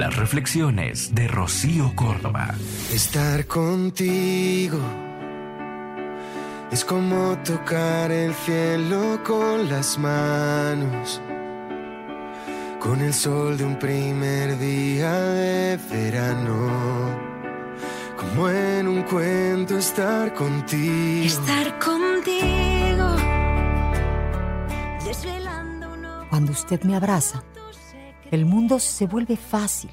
Las reflexiones de Rocío Córdoba. Estar contigo es como tocar el cielo con las manos. Con el sol de un primer día de verano. Como en un cuento estar contigo. Estar contigo. Cuando usted me abraza, el mundo se vuelve fácil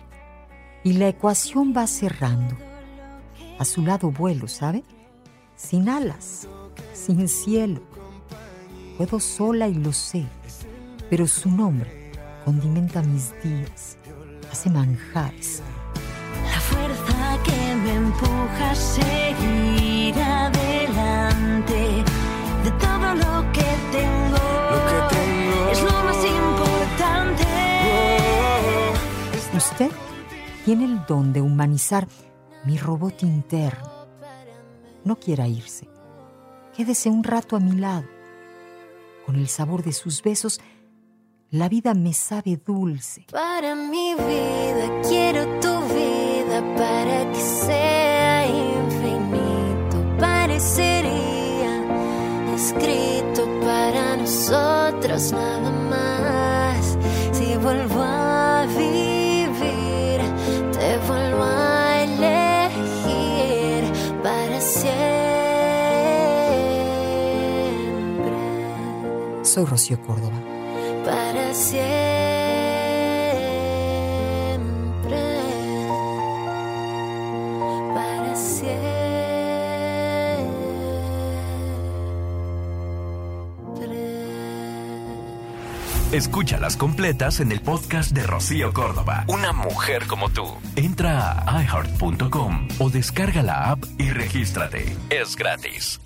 y la ecuación va cerrando. A su lado vuelo, ¿sabe? Sin alas, sin cielo. Puedo sola y lo sé, pero su nombre condimenta mis días, hace manjares. La fuerza que Usted tiene el don de humanizar mi robot interno. No quiera irse. Quédese un rato a mi lado. Con el sabor de sus besos, la vida me sabe dulce. Para mi vida quiero tu vida para que sea infinito. Parecería escrito para nosotros nada más. Si vuelvo Soy Rocío Córdoba. para siempre. Para siempre. Escúchalas completas en el podcast de Rocío Córdoba. Una mujer como tú. Entra a iheart.com o descarga la app y regístrate. Es gratis.